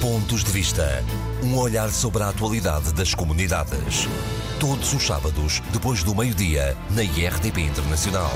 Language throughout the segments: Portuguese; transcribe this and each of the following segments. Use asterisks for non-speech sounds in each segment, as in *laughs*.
Pontos de Vista. Um olhar sobre a atualidade das comunidades. Todos os sábados, depois do meio-dia, na IRTP Internacional.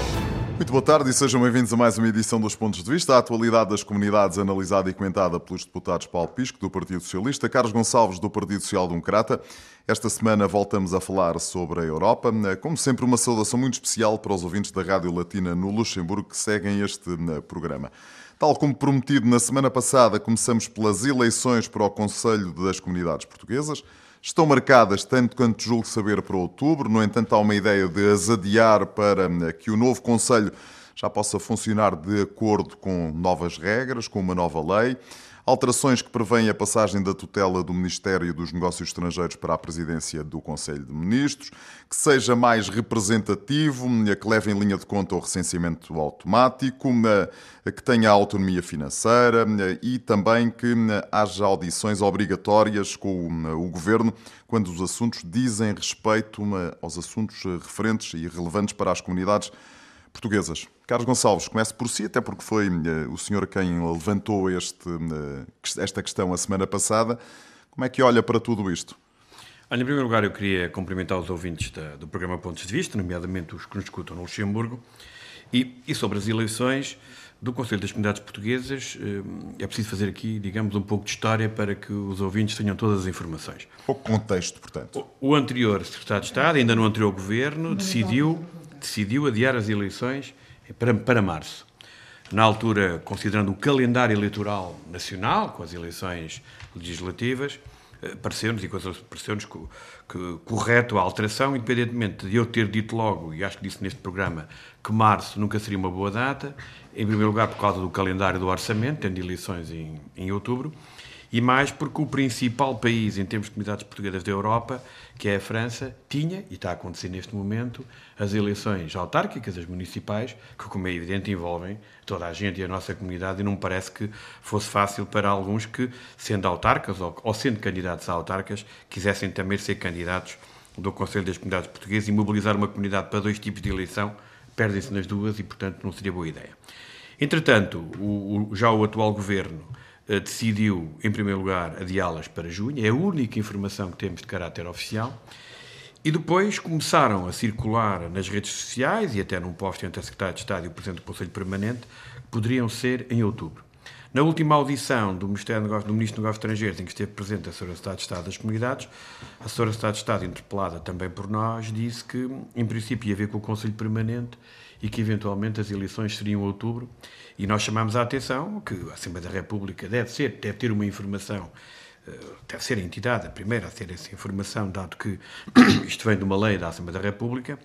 Muito boa tarde e sejam bem-vindos a mais uma edição dos Pontos de Vista. A atualidade das comunidades analisada e comentada pelos deputados Paulo Pisco, do Partido Socialista, Carlos Gonçalves, do Partido Social Democrata. Esta semana voltamos a falar sobre a Europa. Como sempre, uma saudação muito especial para os ouvintes da Rádio Latina no Luxemburgo que seguem este eh, programa. Tal como prometido na semana passada, começamos pelas eleições para o Conselho das Comunidades Portuguesas. Estão marcadas, tanto quanto julgo saber, para outubro. No entanto, há uma ideia de as adiar para eh, que o novo Conselho já possa funcionar de acordo com novas regras, com uma nova lei. Alterações que prevêem a passagem da tutela do Ministério dos Negócios Estrangeiros para a presidência do Conselho de Ministros, que seja mais representativo, que leve em linha de conta o recenseamento automático, que tenha autonomia financeira e também que haja audições obrigatórias com o Governo quando os assuntos dizem respeito aos assuntos referentes e relevantes para as comunidades portuguesas. Carlos Gonçalves, comece por si, até porque foi uh, o senhor quem levantou este, uh, esta questão a semana passada. Como é que olha para tudo isto? Olha, em primeiro lugar, eu queria cumprimentar os ouvintes da, do programa Pontos de Vista, nomeadamente os que nos escutam no Luxemburgo, e, e sobre as eleições do Conselho das Comunidades Portuguesas, uh, é preciso fazer aqui, digamos, um pouco de história para que os ouvintes tenham todas as informações. Pouco contexto, portanto. O, o anterior Secretário de Estado, ainda no anterior Governo, decidiu decidiu adiar as eleições para, para março. Na altura, considerando o calendário eleitoral nacional, com as eleições legislativas, eh, pareceu-nos, e pareceu-nos que, que, correto a alteração, independentemente de eu ter dito logo, e acho que disse neste programa, que março nunca seria uma boa data, em primeiro lugar por causa do calendário do orçamento, tendo eleições em, em outubro, e mais porque o principal país em termos de comunidades portuguesas da Europa, que é a França, tinha, e está a acontecer neste momento, as eleições autárquicas, as municipais, que, como é evidente, envolvem toda a gente e a nossa comunidade, e não me parece que fosse fácil para alguns que, sendo autarcas ou, ou sendo candidatos a autarcas, quisessem também ser candidatos do Conselho das Comunidades Portuguesas e mobilizar uma comunidade para dois tipos de eleição, perdem-se nas duas e, portanto, não seria boa ideia. Entretanto, o, o, já o atual governo decidiu, em primeiro lugar, adiá-las para junho, é a única informação que temos de caráter oficial, e depois começaram a circular nas redes sociais e até num posto entre a Secretária de Estado e o Presidente do Conselho Permanente, que poderiam ser em outubro. Na última audição do, Ministério do Ministro dos Negócios Estrangeiros, em que esteve presente a Sra. Secretária de Estado das Comunidades, a Sra. Secretária de Estado, interpelada também por nós, disse que, em princípio, ia ver com o Conselho Permanente e que, eventualmente, as eleições seriam em outubro e nós chamamos a atenção que a Assembleia da República deve ser, deve ter uma informação, eh, deve ser a entidade a primeira a ter essa informação, dado que *coughs* isto vem de uma lei da Assembleia da República.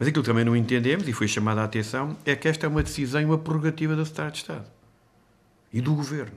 Mas aquilo que também não entendemos, e foi chamada a atenção, é que esta é uma decisão e uma prerrogativa da Secretaria de Estado e do Governo.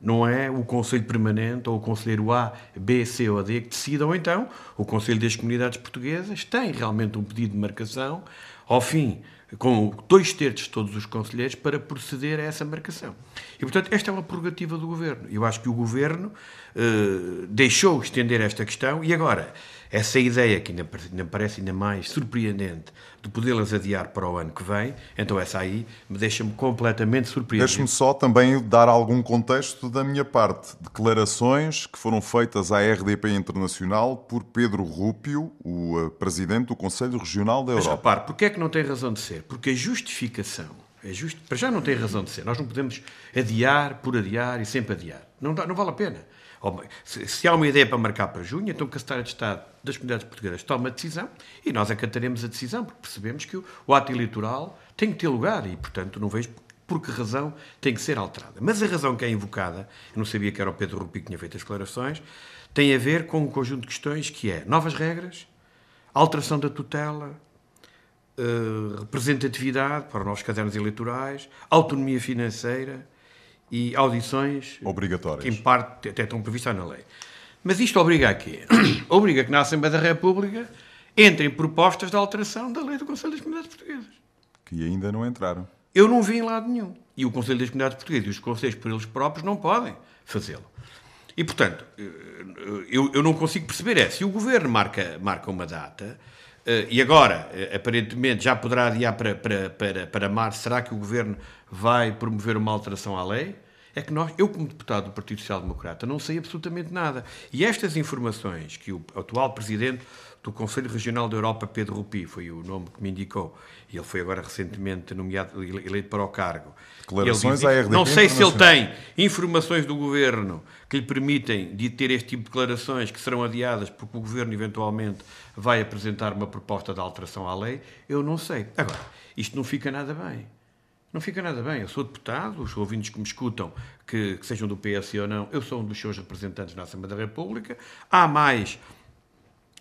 Não é o Conselho Permanente ou o Conselheiro A, B, C ou D que decidam, ou então o Conselho das Comunidades Portuguesas tem realmente um pedido de marcação ao fim com dois terços de todos os conselheiros para proceder a essa marcação. E, portanto, esta é uma prerrogativa do Governo. Eu acho que o Governo eh, deixou estender esta questão e agora essa ideia que ainda, ainda parece ainda mais surpreendente de podê-las adiar para o ano que vem, então essa aí me deixa-me completamente surpreendido. Deixe-me só também dar algum contexto da minha parte. Declarações que foram feitas à RDP Internacional por Pedro Rúpio, o eh, presidente do Conselho Regional da Europa. Mas repare, porquê é que não tem razão de ser? Porque a justificação, é just... para já não tem razão de ser. Nós não podemos adiar por adiar e sempre adiar. Não, dá, não vale a pena. Se há uma ideia para marcar para junho, então que a Secretaria de Estado das Comunidades Portuguesas toma a decisão e nós acataremos a decisão, porque percebemos que o ato eleitoral tem que ter lugar e, portanto, não vejo por que razão tem que ser alterada. Mas a razão que é invocada, eu não sabia que era o Pedro Rupi que tinha feito as declarações, tem a ver com um conjunto de questões que é novas regras, alteração da tutela, uh, representatividade para os novos cadernos eleitorais, autonomia financeira e audições obrigatórias que em parte até estão previstas na lei. Mas isto obriga a quê? *clears throat* obriga que na Assembleia da República entrem propostas de alteração da lei do Conselho das Comunidades Portuguesas. Que ainda não entraram. Eu não vi em lado nenhum. E o Conselho das Comunidades Portuguesas e os conselhos por eles próprios não podem fazê-lo. E, portanto, eu, eu não consigo perceber é, se o Governo marca, marca uma data, e agora, uh, aparentemente, já poderá adiar para, para, para, para março. Será que o Governo vai promover uma alteração à lei? é que nós, eu como deputado do Partido Social Democrata, não sei absolutamente nada. E estas informações que o atual presidente do Conselho Regional da Europa, Pedro Rupi, foi o nome que me indicou, e ele foi agora recentemente nomeado, eleito para o cargo. Declarações à RDP Não sei se ele tem informações do Governo que lhe permitem de ter este tipo de declarações que serão adiadas porque o Governo eventualmente vai apresentar uma proposta de alteração à lei, eu não sei. Agora, isto não fica nada bem. Não fica nada bem. Eu sou deputado, os ouvintes que me escutam, que, que sejam do PS ou não, eu sou um dos seus representantes na Assembleia da República. Há mais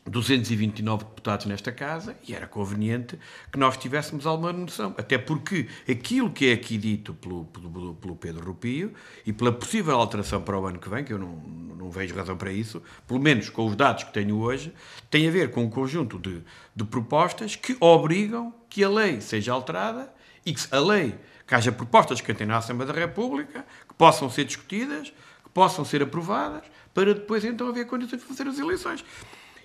229 deputados nesta casa e era conveniente que nós tivéssemos alguma noção. Até porque aquilo que é aqui dito pelo, pelo, pelo, Pedro Rupio e pela possível alteração para o ano que vem, que eu não, não vejo razão para isso, pelo menos com os dados que tenho hoje, tem a ver com um conjunto de, de propostas que obrigam que a lei seja alterada e que a lei, que haja propostas que tentem na Assembleia da República, que possam ser discutidas, que possam ser aprovadas, para depois então haver condições de fazer as eleições.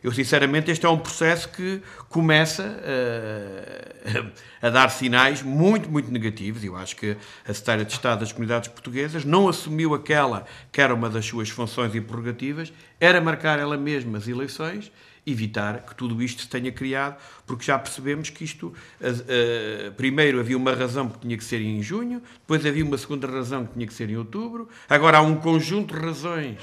Eu, sinceramente, este é um processo que começa uh, *laughs* a dar sinais muito, muito negativos. Eu acho que a Secretária de Estado das Comunidades Portuguesas não assumiu aquela que era uma das suas funções e prerrogativas, era marcar ela mesma as eleições evitar que tudo isto se tenha criado, porque já percebemos que isto, uh, primeiro havia uma razão que tinha que ser em junho, depois havia uma segunda razão que tinha que ser em outubro, agora há um conjunto de razões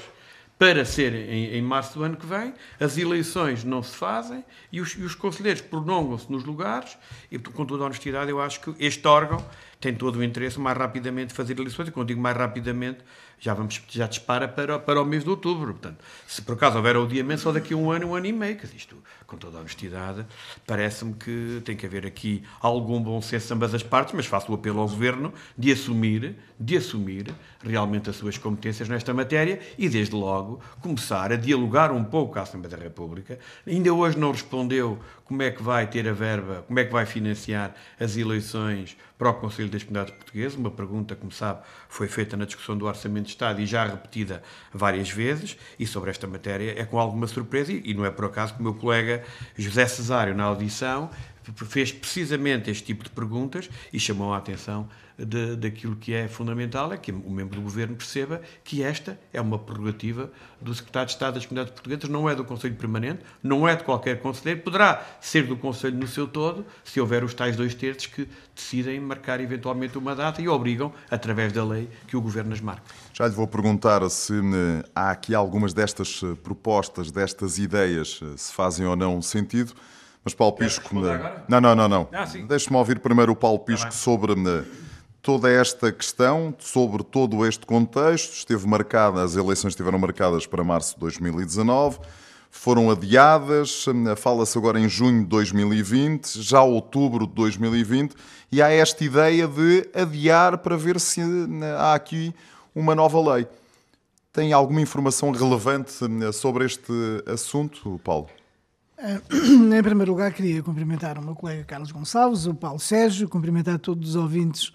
para ser em, em, março do ano que vem, as eleições não se fazem e os, e os conselheiros prolongam-se nos lugares e, com toda a honestidade, eu acho que este órgão tem todo o interesse mais rapidamente de fazer eleições. E, quando digo mais rapidamente, já, vamos, já dispara para, para o mês de outubro. Portanto, se por acaso houver adiamento, só daqui a um ano, um ano e meio, que isto, com toda a honestidade, parece-me que tem que haver aqui algum bom senso ambas as partes, mas faço o apelo ao Governo de assumir, de assumir realmente as suas competências nesta matéria e, desde logo, começar a dialogar um pouco com a Assembleia da República. Ainda hoje não respondeu como é que vai ter a verba, como é que vai financiar as eleições para o Conselho das Comunidades Portuguesas, uma pergunta, como sabe, foi feita na discussão do Orçamento de Estado e já repetida várias vezes, e sobre esta matéria é com alguma surpresa, e não é por acaso que o meu colega José Cesário, na audição, fez precisamente este tipo de perguntas e chamou a atenção de, daquilo que é fundamental, é que o membro do governo perceba que esta é uma prerrogativa do secretário de Estado das Comunidades Portuguesas, não é do Conselho Permanente, não é de qualquer conselheiro, poderá ser do Conselho no seu todo, se houver os tais dois terços que decidem marcar eventualmente uma data e obrigam, através da lei, que o governo as marque. Já lhe vou perguntar se eh, há aqui algumas destas eh, propostas, destas ideias, eh, se fazem ou não sentido. Mas Paulo Pisco. Não, não, não, não. Ah, Deixe-me ouvir primeiro o Paulo tá Pisco sobre toda esta questão, sobre todo este contexto. Esteve marcada, as eleições estiveram marcadas para março de 2019, foram adiadas, fala-se agora em junho de 2020, já outubro de 2020, e há esta ideia de adiar para ver se há aqui uma nova lei. Tem alguma informação relevante sobre este assunto, Paulo? *clears throat* Em primeiro lugar, queria cumprimentar o meu colega Carlos Gonçalves, o Paulo Sérgio, cumprimentar todos os ouvintes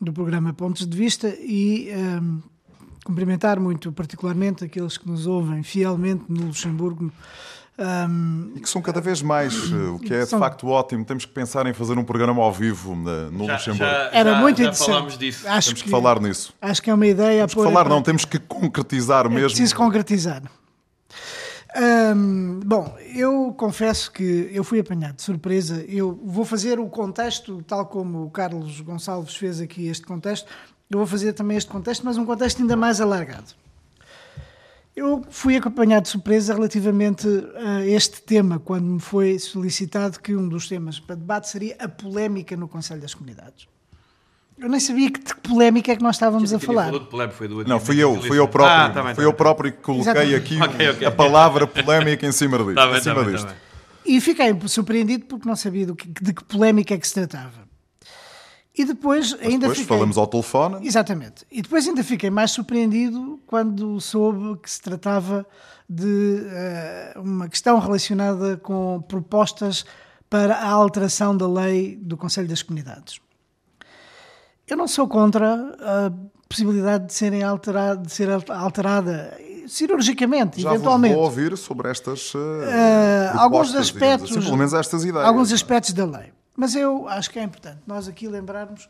do programa Pontos de Vista e um, cumprimentar muito particularmente aqueles que nos ouvem fielmente no Luxemburgo. Um, e que são cada vez mais, eh, o que é de são... facto ótimo. Temos que pensar em fazer um programa ao vivo no já, Luxemburgo. Já, Era já, muito já interessante. falámos disso. Acho temos que, que, falar nisso. Acho que é uma ideia. Temos que falar, não, temos que concretizar é mesmo. Preciso concretizar. Bom, eu confesso que eu fui apanhado de surpresa. Eu vou fazer o contexto, tal como o Carlos Gonçalves fez aqui este contexto, eu vou fazer também este contexto, mas um contexto ainda mais alargado. Eu fui acompanhado de surpresa relativamente a este tema, quando me foi solicitado que um dos temas para debate seria a polémica no Conselho das Comunidades. Eu nem sabia que de polémica é que nós estávamos a falar. foi do não, fui eu, fui eu próprio, ah, tá bem, fui tá eu próprio que coloquei Exatamente. aqui okay, okay. a palavra polémica em cima, de, tá bem, em cima tá disto. Bem, e fiquei surpreendido porque não sabia que, de que polémica é que se tratava. E depois Mas ainda depois fiquei... falamos ao telefone. Exatamente. E depois ainda fiquei mais surpreendido quando soube que se tratava de uh, uma questão relacionada com propostas para a alteração da lei do Conselho das Comunidades. Eu não sou contra a possibilidade de, serem alterado, de ser alterada cirurgicamente, Já eventualmente. Já vou ouvir sobre estas uh, alguns aspectos, assim, pelo menos estas ideias. Alguns aspectos da lei. Mas eu acho que é importante nós aqui lembrarmos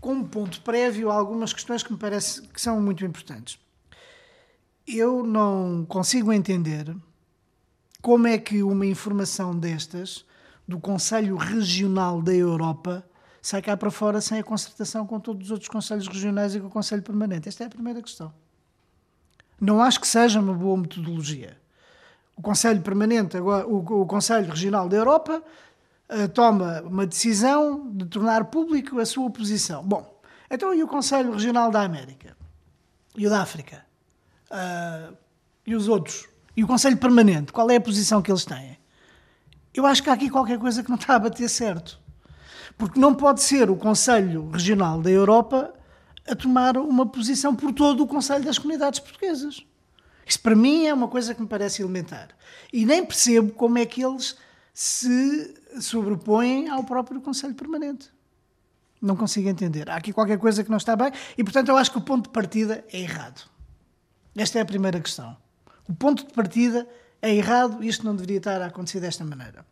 como ponto prévio algumas questões que me parece que são muito importantes. Eu não consigo entender como é que uma informação destas, do Conselho Regional da Europa, sai cá para fora sem a concertação com todos os outros Conselhos Regionais e com o Conselho Permanente. Esta é a primeira questão. Não acho que seja uma boa metodologia. O Conselho Permanente, o, Conselho Regional da Europa, uh, toma uma decisão de tornar público a sua posição. Bom, então e o Conselho Regional da América? E o da África? Uh, e os outros? E o Conselho Permanente? Qual é a posição que eles têm? Eu acho que há aqui qualquer coisa que não está a bater certo. Porque não pode ser o Conselho Regional da Europa a tomar uma posição por todo o Conselho das Comunidades Portuguesas. Isso para mim é uma coisa que me parece elementar. E nem percebo como é que eles se sobrepõem ao próprio Conselho Permanente. Não consigo entender. Há aqui qualquer coisa que não está bem e, portanto, eu acho que o ponto de partida é errado. Esta é a primeira questão. O ponto de partida é errado e isto não deveria estar a acontecer desta maneira.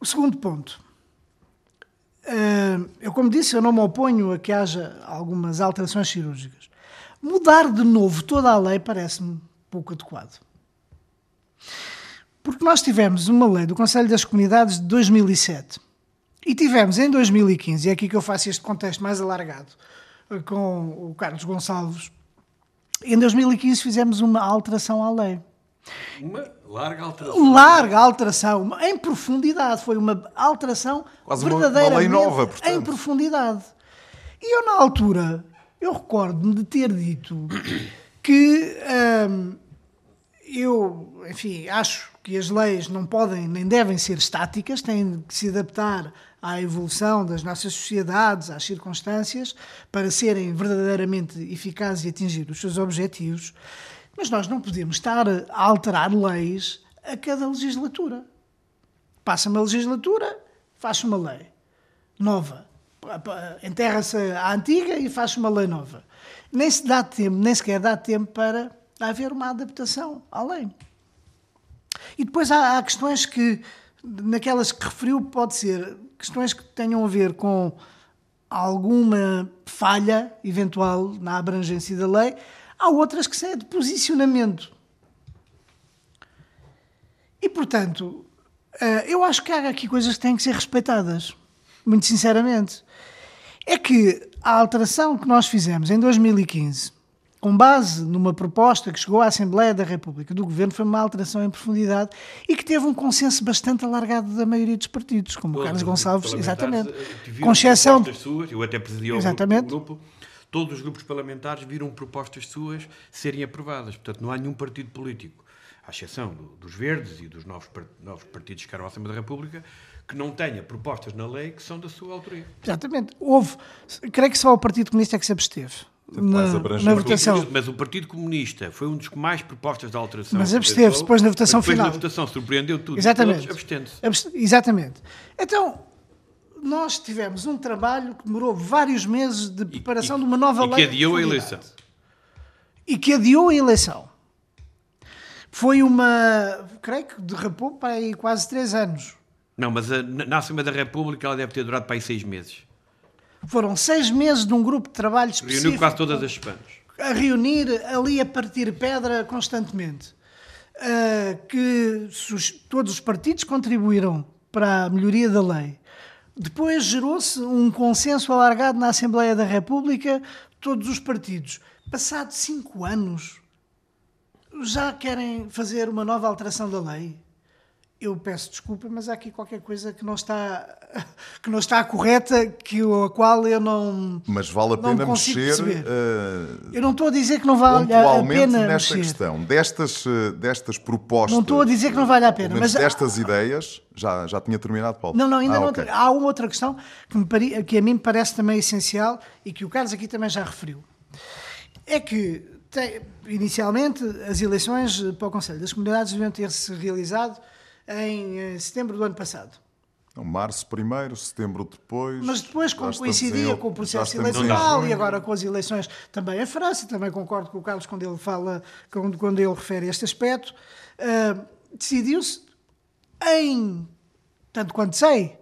O segundo ponto. Eh, eu, como disse, eu não me oponho a que haja algumas alterações cirúrgicas. Mudar de novo toda a lei parece-me pouco adequado. Porque nós tivemos uma lei do Conselho das Comunidades de 2007 e tivemos em 2015, e é aqui que eu faço este contexto mais alargado eh, com o Carlos Gonçalves, em 2015 fizemos uma alteração à lei. Uma larga alteração. Larga alteração, em profundidade. Foi uma alteração Quase verdadeiramente uma lei nova, portanto. em profundidade. E eu, na altura, eu recordo-me de ter dito que hum, eu, enfim, acho que as leis não podem nem devem ser estáticas, têm que se adaptar à evolução das nossas sociedades, às circunstâncias, para serem verdadeiramente eficazes e atingir os seus objetivos. Mas nós não podemos estar a alterar leis a cada legislatura. Passa uma legislatura, faz uma lei nova. Enterra-se a antiga e faz uma lei nova. Nem se dá tempo, nem sequer dá tempo para haver uma adaptação à lei. E depois há, há questões que, naquelas que referiu, pode ser questões que tenham a ver com alguma falha eventual na abrangência da lei, há outras que são de posicionamento. E, portanto, eh, eu acho que há aqui coisas que têm que ser respeitadas, muito sinceramente. É que a alteração que nós fizemos em 2015 com base numa proposta que chegou à Assembleia da República do Governo, foi uma alteração em profundidade e que teve um consenso bastante alargado da maioria dos partidos, como o Carlos Gonçalves, exatamente. eh, Com exceção. Suas, eu até presidi o grupo, todos os grupos parlamentares viram propostas suas serem aprovadas. Portanto, não há nenhum partido político, à exceção do- dos Verdes e dos novos, novos partidos que ficaram à Assembleia da República, que não tenha propostas na lei que são da sua autoria. Exatamente. Houve, creio que só o Partido Comunista é que se absteve na, na votação. Mas o Partido Comunista foi um dos que mais propostas de alteração. Mas absteve-se depois na votação depois final. na votação surpreendeu tudo. Exatamente. Todos abstendo-se. Abs- Exatamente. Então, nós tivemos um trabalho que demorou vários meses de preparação e- de uma nova e que lei. adiou a eleição. E que adiou a eleição. Foi uma, creio que derrapou para aí quase três anos. Não, mas a- na Assembleia da República ela deve ter durado para aí seis meses. Foram seis meses de um grupo de trabalho específico. Reuniu quase todas as semanas. a reunir ali a partir pedra constantemente. Ah, que todos os partidos contribuíram para a melhoria da lei. Depois gerou-se um consenso alargado na Assembleia da República, todos os partidos. Passados cinco anos, já querem fazer uma nova alteração da lei? Eu peço desculpa, mas há aqui qualquer coisa que não está, *laughs* que não está correta, que, a qual eu não. Mas vale a pena mexer eh, Eu não estou a dizer que não vale a pena nesta mexer. questão. Destas, eh, destas propostas. Não estou a dizer que não vale a pena, mas- destas ideias, já, já tinha terminado, Paulo. Não, não, ainda Ah, não. ok. Há uma outra questão que, me pare- que a mim me parece também essencial e que o Carlos aqui também já referiu. É que, tem- inicialmente, as eleições para o Conselho das Comunidades deviam ter-se realizado em eh, setembro do ano passado. Não, março primeiro, setembro depois. Mas depois, como coincidia em- com o processo eleitoral e agora com as eleições também em França, também concordo com o Carlos quando ele fala, quando, quando ele refere este aspecto, ah, decidiu-se em, tanto quanto sei,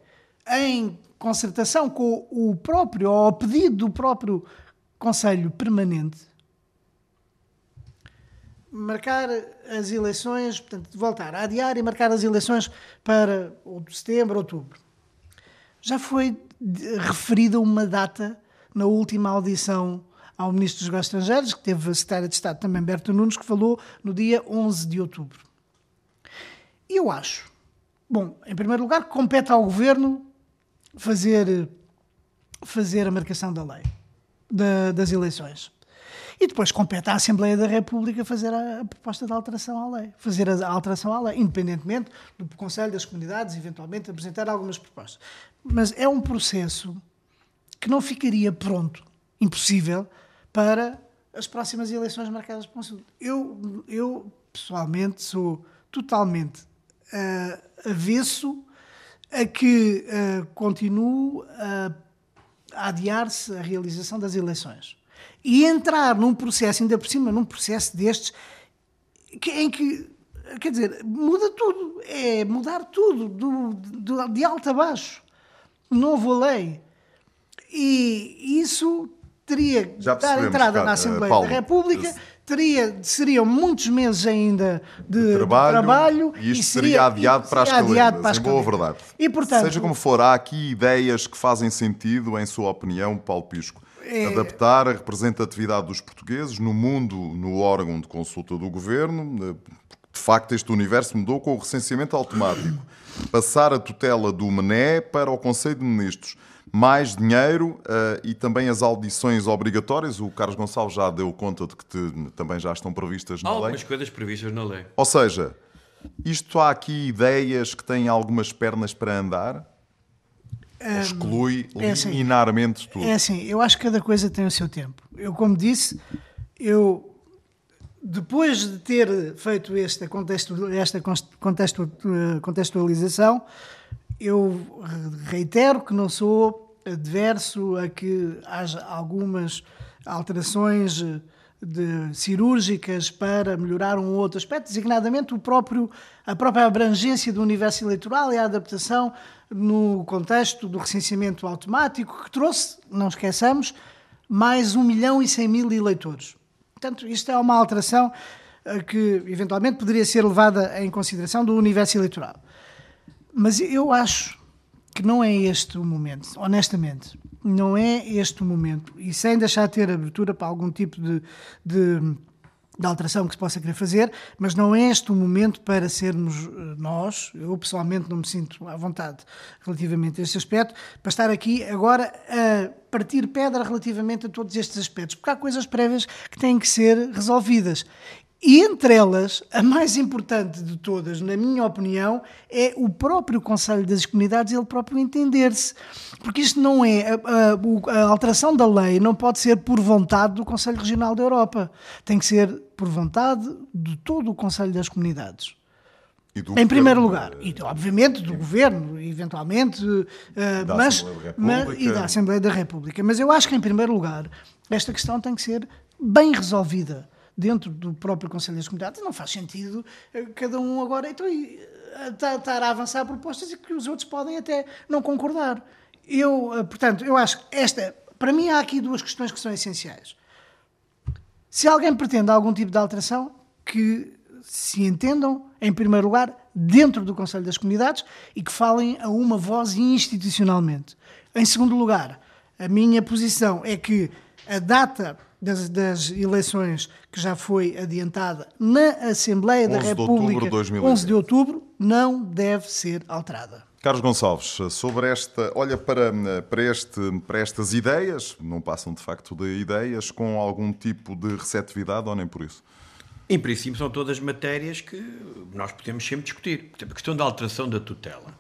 em concertação com o próprio, ou ao pedido do próprio Conselho Permanente, marcar as eleições, portanto, voltar a adiar e marcar as eleições para setembro, outubro. Já foi referida uma data na última audição ao Ministro dos Negócios Estrangeiros, que teve a Secretária de Estado também, Berto Nunes, que falou no dia 11 de outubro. E eu acho, bom, em primeiro lugar, compete ao Governo fazer, fazer a marcação da lei, da, das eleições. E depois compete à Assembleia da República fazer a, a, proposta de alteração à lei, fazer a, a alteração à lei, independentemente do Conselho das Comunidades, eventualmente apresentar algumas propostas. Mas é um processo que não ficaria pronto, impossível, para as próximas eleições marcadas por um. Eu, eu, pessoalmente, sou totalmente uh, avesso a que uh, continue a adiar-se a realização das eleições. E entrar num processo, ainda por cima, num processo destes, que, em que, quer dizer, muda tudo. É mudar tudo, do, do, de alto a baixo. Novo lei. E isso teria Já dar entrada na Assembleia Paulo, da República, teria, seriam muitos meses ainda de, de trabalho, de trabalho, e isto seria, seria adiado, para, seria as adiado para as verdade. E, portanto, Seja como for, há aqui ideias que fazem sentido, em sua opinião, Paulo Pisco. É... Adaptar a representatividade dos portugueses no mundo, no órgão de consulta do governo. De facto, este universo mudou com o recenseamento automático. Passar a tutela do MNE para o Conselho de Ministros mais dinheiro uh, e também as audições obrigatórias. O Carlos Gonçalves já deu conta de que te, também já estão previstas na Há lei. Algumas coisas previstas na lei. Ou seja, isto há aqui ideias que têm algumas pernas para andar? Exclui é assim, liminarmente tudo? É assim, eu acho que cada coisa tem o seu tempo. Eu, como disse, eu depois de ter feito esta, contextu, esta contextu, contextualização, eu reitero que não sou adverso a que haja algumas alterações eh, de, cirúrgicas para melhorar um outro aspecto, designadamente o próprio, a própria abrangência do universo eleitoral e a adaptação no contexto do recenseamento automático, que trouxe, não esqueçamos, mais 1 milhão e 100 mil eleitores. Portanto, isto é uma alteração eh, que eventualmente poderia ser levada em consideração do universo eleitoral. Mas eu acho que não é este o momento, honestamente. Não é este o momento. E sem deixar de ter abertura para algum tipo de, de, de alteração que se possa querer fazer, mas não é este o momento para sermos eh, nós, eu pessoalmente não me sinto à vontade relativamente a este aspecto, para estar aqui agora a partir pedra relativamente a todos estes aspectos, porque há coisas prévias que têm que ser resolvidas. E entre elas, a mais importante de todas, na minha opinião, é o próprio Conselho das Comunidades, ele próprio entender-se. Porque isto não é. A, a, a, alteração da lei não pode ser por vontade do Conselho Regional da Europa. Tem que ser por vontade de todo o Conselho das Comunidades. em primeiro lugar, e obviamente do Governo, eventualmente, uh, mas, mas, e da Assembleia da República. Mas eu acho que, em primeiro lugar, esta questão tem que ser bem resolvida dentro do próprio Conselho das Comunidades, não faz sentido eh, cada um agora então, estar tá, a avançar propostas e que os outros podem até não concordar. Eu, eh, portanto, eu acho que esta, para mim há aqui duas questões que são essenciais. Se alguém pretende algum tipo de alteração, que se entendam, em primeiro lugar, dentro do Conselho das Comunidades e que falem a uma voz institucionalmente. Em segundo lugar, a minha posição é que a data das, das, eleições que já foi adiantada na Assembleia da República, de 11 de outubro, não deve ser alterada. Carlos Gonçalves, sobre esta, olha para, para, este, para estas ideias, não passam de facto de ideias, com algum tipo de receptividade ou nem por isso? Em princípio, são todas matérias que nós podemos sempre discutir. A questão da alteração da tutela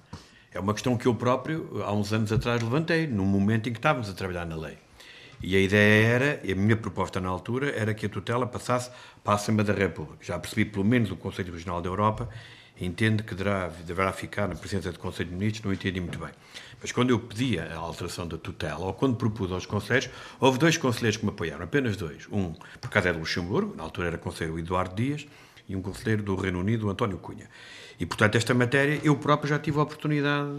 é uma questão que eu próprio, há uns anos atrás, levantei, num momento em que estávamos a trabalhar na lei. E a ideia era, e a minha proposta na altura, era que a tutela passasse para a Assembleia da República. Já percebi, pelo menos, o Conselho Regional da Europa entende que deverá, deverá ficar na presença do Conselho de Ministros, não entendi muito bem. Mas quando eu pedia a alteração da tutela, ou quando propus aos conselhos, houve dois conselheiros que me apoiaram, apenas dois. Um, por causa é do Luxemburgo, na altura era conselheiro Eduardo Dias, e um conselheiro do Reino Unido, António Cunha. E, portanto, esta matéria eu próprio já tive a oportunidade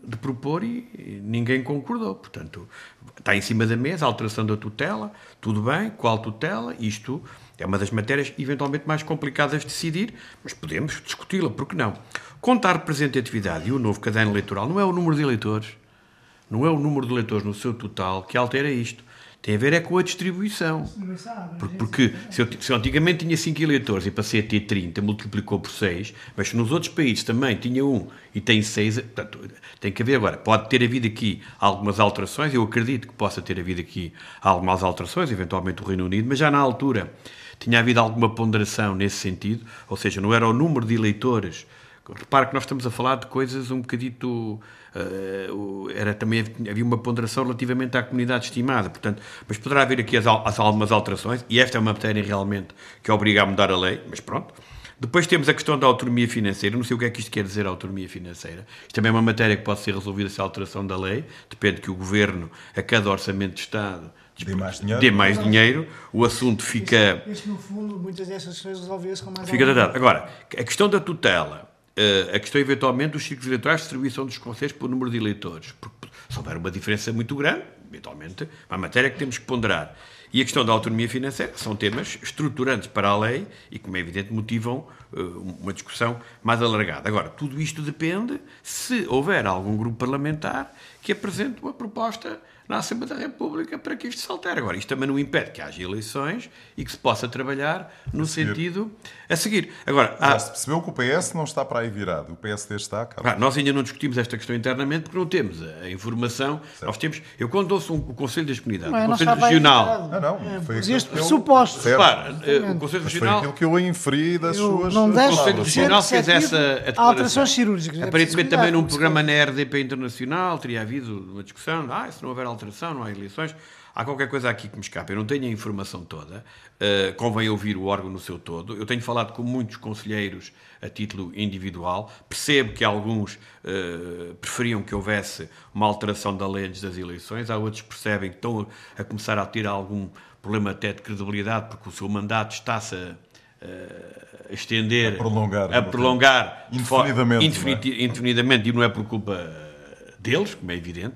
de, propor e, ninguém concordou. Portanto, está em cima da mesa a alteração da tutela, tudo bem, qual tutela, isto é uma das matérias eventualmente mais complicadas de decidir, mas podemos discuti-la, por que não? Contar representatividade e o novo caderno eleitoral não é o número de eleitores, não é o número de eleitores no seu total que altera isto. Tem a ver é com a distribuição. Porque, porque se, eu, se eu antigamente tinha 5 eleitores e passei a ter 30, multiplicou por 6, mas se nos outros países também tinha 1 e tem 6, portanto, tem que haver agora. Pode ter havido aqui algumas alterações, eu acredito que possa ter havido aqui algumas alterações, eventualmente o Reino Unido, mas já na altura tinha havido alguma ponderação nesse sentido, ou seja, não era o número de eleitores. Repare que nós estamos a falar de coisas um bocadito era também havia uma ponderação relativamente à comunidade estimada, portanto, mas poderá haver aqui as, as, algumas alterações, e esta é uma matéria realmente que obriga a mudar a lei, mas pronto. Depois temos a questão da autonomia financeira, não sei o que é que isto quer dizer, autonomia financeira. Isto também é uma matéria que pode ser resolvida se a alteração da lei, depende que o Governo, a cada orçamento de Estado, dê mais dinheiro. Dê mais dinheiro, o assunto fica... Isto, no fundo, muitas dessas coisas resolviam-se com mais... Fica tratado. Agora, a questão da tutela a questão, eventualmente, dos ciclos eleitorais, distribuição dos conselhos por número de eleitores. Porque se houver uma diferença muito grande, eventualmente, uma matéria que temos que ponderar. E a questão da autonomia financeira são temas estruturantes para a lei e, como é evidente, motivam uh, uma discussão mais alargada. Agora, tudo isto depende se houver algum grupo parlamentar que apresente uma proposta na Assembleia da República para que isto se altere. Agora, isto também não impede que haja eleições e que se possa trabalhar no sentido a seguir. Agora, Já há... se percebeu que o PS não está para aí virado, o PSD está, Ah, nós ainda não discutimos esta questão internamente porque não temos a informação. Certo. Nós temos, eu quando ouço um, o Conselho das Comunidades, não, o Conselho Regional... Não, não, foi este pressuposto. Repara, eh, o Conselho Regional... Foi aquilo que eu inferi das eu suas... Não o Conselho Regional fez essa declaração. Alterações cirúrgicas. Aparentemente também num programa na RDP Internacional teria havido uma discussão, ah, se não houver alteração, não há eleições. Há qualquer coisa aqui que me escapa. Eu não tenho a informação toda. Uh, convém ouvir o órgão no seu todo. Eu tenho falado com muitos conselheiros a título individual. Percebo que alguns uh, preferiam que houvesse uma alteração da lei antes das eleições. Há outros que percebem que estão a começar a ter algum problema até de credibilidade porque o seu mandato está-se a, a estender, a prolongar, a prolongar indefinidamente, indefinidamente, é? indefinidamente e não é por culpa deles, como é evidente.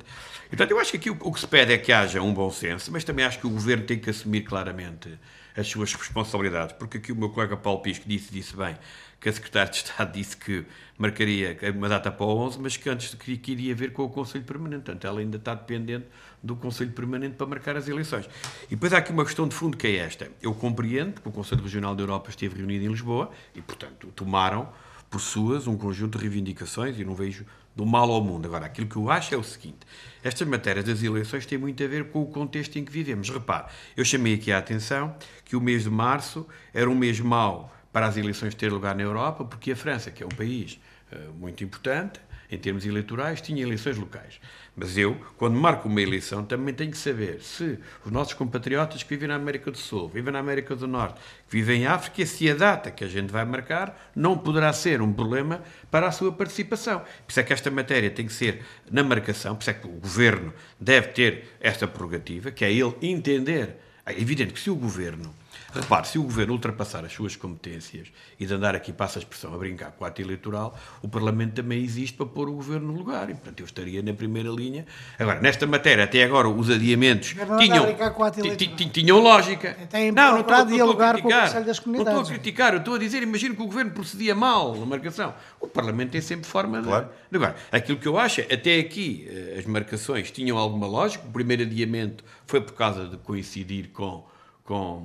Portanto, eu acho que aqui o, o que se pede é que haja um bom senso, mas também acho que o Governo tem que assumir claramente as suas responsabilidades, porque aqui o meu colega Paulo Pisco disse, disse bem, que a Secretária de Estado disse que marcaria uma data para o 11, mas que antes que, que iria ver com o Conselho Permanente. Portanto, ela ainda está dependente do Conselho Permanente para marcar as eleições. E depois há aqui uma questão de fundo que é esta. Eu compreendo que o Conselho Regional da Europa esteve reunido em Lisboa e, portanto, tomaram por suas um conjunto de reivindicações e não vejo do mal ao mundo. Agora, aquilo que eu acho é o seguinte: estas matérias das eleições têm muito a ver com o contexto em que vivemos. Repare, eu chamei aqui a atenção que o mês de março era um mês mau para as eleições ter lugar na Europa, porque a França, que é um país uh, muito importante em termos eleitorais, tinha eleições locais. Mas eu, quando marco uma eleição, também tenho que saber se os nossos compatriotas que vivem na América do Sul, vivem na América do Norte, que vivem em África, se a data que a gente vai marcar não poderá ser um problema para a sua participação. Por isso é que esta matéria tem que ser na marcação, por isso é que o Governo deve ter esta prerrogativa, que é ele entender. É evidente que se o Governo Repare, se o governo ultrapassar as suas competências e de andar aqui, passa a expressão, a brincar com o ato eleitoral, o Parlamento também existe para pôr o governo no lugar. E, portanto, eu estaria na primeira linha. Agora, nesta matéria, até agora, os adiamentos tinham, tinham lógica. Não, não estou, não estou a criticar. Não estou a criticar, eu estou a dizer, imagino que o governo procedia mal na marcação. O Parlamento tem sempre forma claro. de. Agora, aquilo que eu acho, é, até aqui, eh, as marcações tinham alguma lógica. O primeiro adiamento foi por causa de coincidir com com,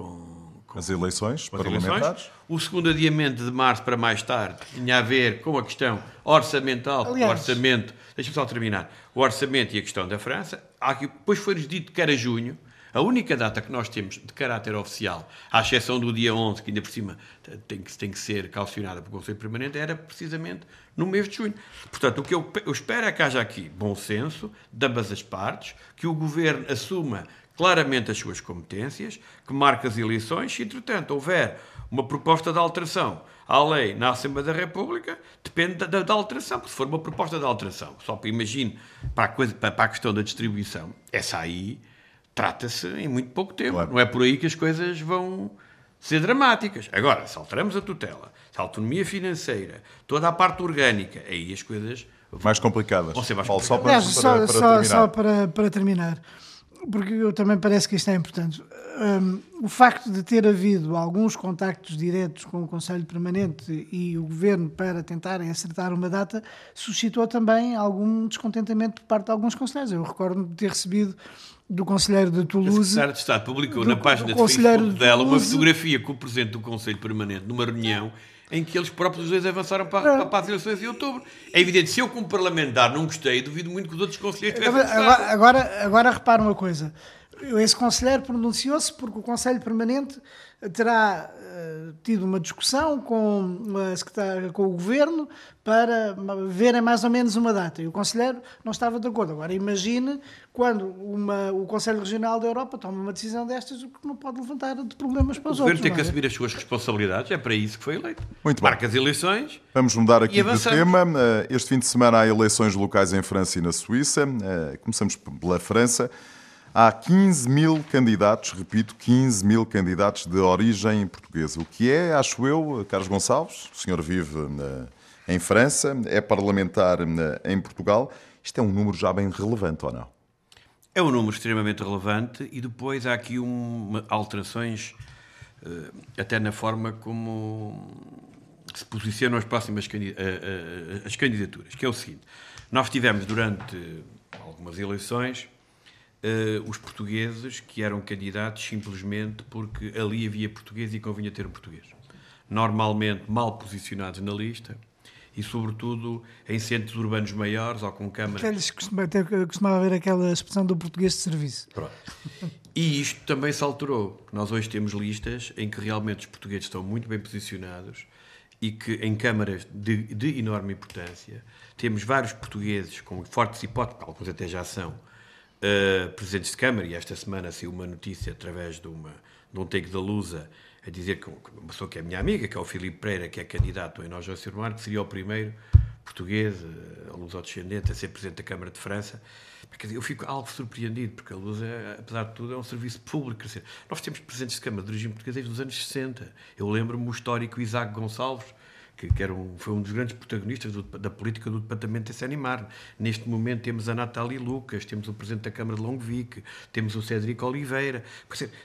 com, com as eleições com parlamentares. Eleições. O segundo adiamento de março para mais tarde tinha a ver com a questão orçamental, Aliás. o orçamento, deixa-me só terminar, o orçamento e a questão da França. Aqui, depois foi-nos dito que era junho, a única data que nós temos de caráter oficial, à exceção do dia 11, que ainda por cima tem que, tem que ser calcionada pelo Conselho Permanente, era precisamente no mês de junho. Portanto, o que eu, eu espero é que haja aqui bom senso de ambas as partes, que o Governo assuma claramente as suas competências, que marque as eleições, se entretanto houver uma proposta de alteração à lei na Assembleia da República, depende da, da, da alteração. Porque se for uma proposta de alteração, só para imagine para a, coisa, para, para a questão da distribuição, essa aí trata-se em muito pouco tempo. Claro. Não é por aí que as coisas vão, ser dramáticas. Agora, se alteramos a tutela, se a autonomia financeira, toda a parte orgânica, aí as coisas mais complicadas. Vão ser mais Paulo, complicadas. Só para, para, só, para só, terminar. só para, para terminar, porque eu também parece que isto é importante. Um, o facto de ter havido alguns contactos diretos com o Conselho Permanente e o Governo para tentarem acertar uma data suscitou também algum descontentamento por parte de alguns conselheiros. Eu recordo de ter recebido do Conselheiro de Toulouse Secretária de Estado publicou do- na página do de Facebook de dela uma fotografia com o Presidente do Conselho Permanente numa reunião em que eles próprios os dois avançaram para, para, as eleições de outubro. É evidente, se eu como parlamentar não gostei, duvido muito que os outros conselheiros tivessem Agora, agora, agora, repara uma coisa. Esse conselheiro pronunciou-se porque o Conselho Permanente terá tido uma discussão com, a com o Governo para verem mais ou menos uma data. E o conselheiro não estava de acordo. Agora imagine quando uma- o Conselho Regional da Europa toma uma decisão destas, o que não pode levantar de problemas para O os governo outros. tem que é? assumir as suas responsabilidades, é para isso que foi eleito. Muito bem. Marca as eleições, Vamos mudar aqui de tema. Eh, Este fim de semana há eleições locais em França e na Suíça. Eh, Começamos pela França. Há 15 mil candidatos, repito, 15 mil candidatos de origem portuguesa. O que é, acho eu, Carlos Gonçalves, o senhor vive eh, em França, é parlamentar eh, em Portugal. Isto é um número já bem relevante, ou não? é um número extremamente relevante e depois há aqui uma, alterações eh, até na forma como se posicionam as próximas as candidaturas, que é o seguinte. Nós tivemos durante algumas eleições eh, os portugueses que eram candidatos simplesmente porque ali havia português e convinha ter um português. Normalmente mal posicionados na lista e, sobretudo, em centros urbanos maiores ou com câmaras Até costuma- costumava haver aquela expressão do português de serviço. Pronto. E isto também se alterou. Nós hoje temos listas em que realmente os portugueses estão muito bem posicionados e que em câmaras de, de enorme importância temos vários portugueses com fortes hipóteses, alguns até já são, eh, presidentes de Câmara, e esta semana saiu uma notícia através de, uma, de um take da Lusa a dizer que uma pessoa que é minha amiga, que é o Filipe Pereira, que é candidato em Nós José Silmar, que seria o primeiro português, eh, luso-descendente, a ser presidente da Câmara de França. Eu fico algo surpreendido, porque a Luz, é, apesar de tudo, é um serviço público. Nós temos presidentes de Câmara de origem portuguesa desde os anos 60. Eu lembro-me o histórico Isaac Gonçalves, que, que era um, foi um dos grandes protagonistas do- da política do Departamento de Sanimar. Neste momento temos a Natália Lucas, temos o Presidente da Câmara de Longovic, temos o Cédric Oliveira,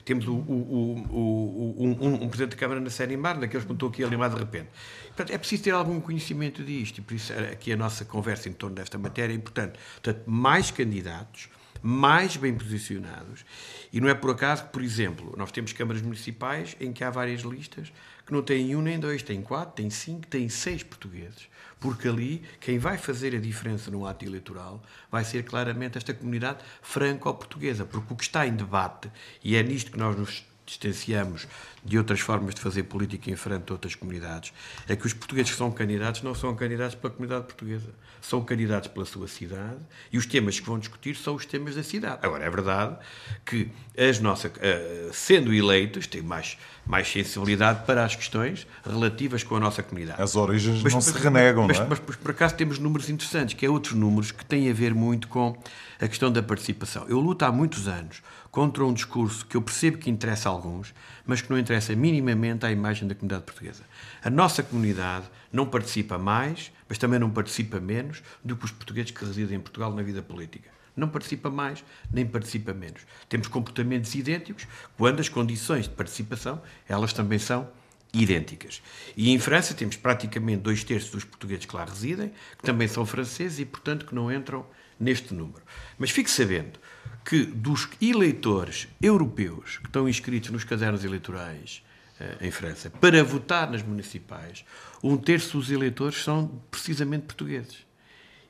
temos o, o- o- um, um- um Presidente da Câmara na Sanimar, daqueles que não estou aqui a lembrar de repente. Portanto, é preciso ter algum conhecimento disto, e por isso eh, aqui a nossa conversa em torno desta matéria é importante. Portanto, mais candidatos, mais bem posicionados. E não é por acaso que, por exemplo, nós temos câmaras municipais em que há várias listas que não têm um nem dois, têm quatro, têm cinco, têm seis portugueses. Porque ali, quem vai fazer a diferença no ato eleitoral vai ser claramente esta comunidade franco-portuguesa. Porque o que está em debate, e é nisto que nós nos distanciamos de outras formas de fazer política em frente a outras comunidades, é que os portugueses que são candidatos não são candidatos pela comunidade portuguesa, são candidatos pela sua cidade e os temas que vão discutir são os temas da cidade. Agora, é verdade que as nossas, eh, sendo eleitos, têm mais, mais sensibilidade para as questões relativas com a nossa comunidade. As origens Mas- não mas- se renegam, mas, não é? mas, mas, por acaso temos números interessantes, que é outros números que têm a ver muito com a questão da participação. Eu luto há muitos anos contra um discurso que eu percebo que interessa a alguns, mas que não interessa minimamente à imagem da comunidade portuguesa. A nossa comunidade não participa mais, mas também não participa menos do que os portugueses que residem em Portugal na vida política. Não participa mais, nem participa menos. Temos comportamentos idênticos quando as condições de participação, elas também são idênticas. E em França temos praticamente dois terços dos portugueses que lá residem, que também são franceses e, portanto, que não entram neste número. Mas fique sabendo que dos eleitores europeus que estão inscritos nos cadernos eleitorais eh, em França para votar nas municipais, um terço dos eleitores são precisamente portugueses.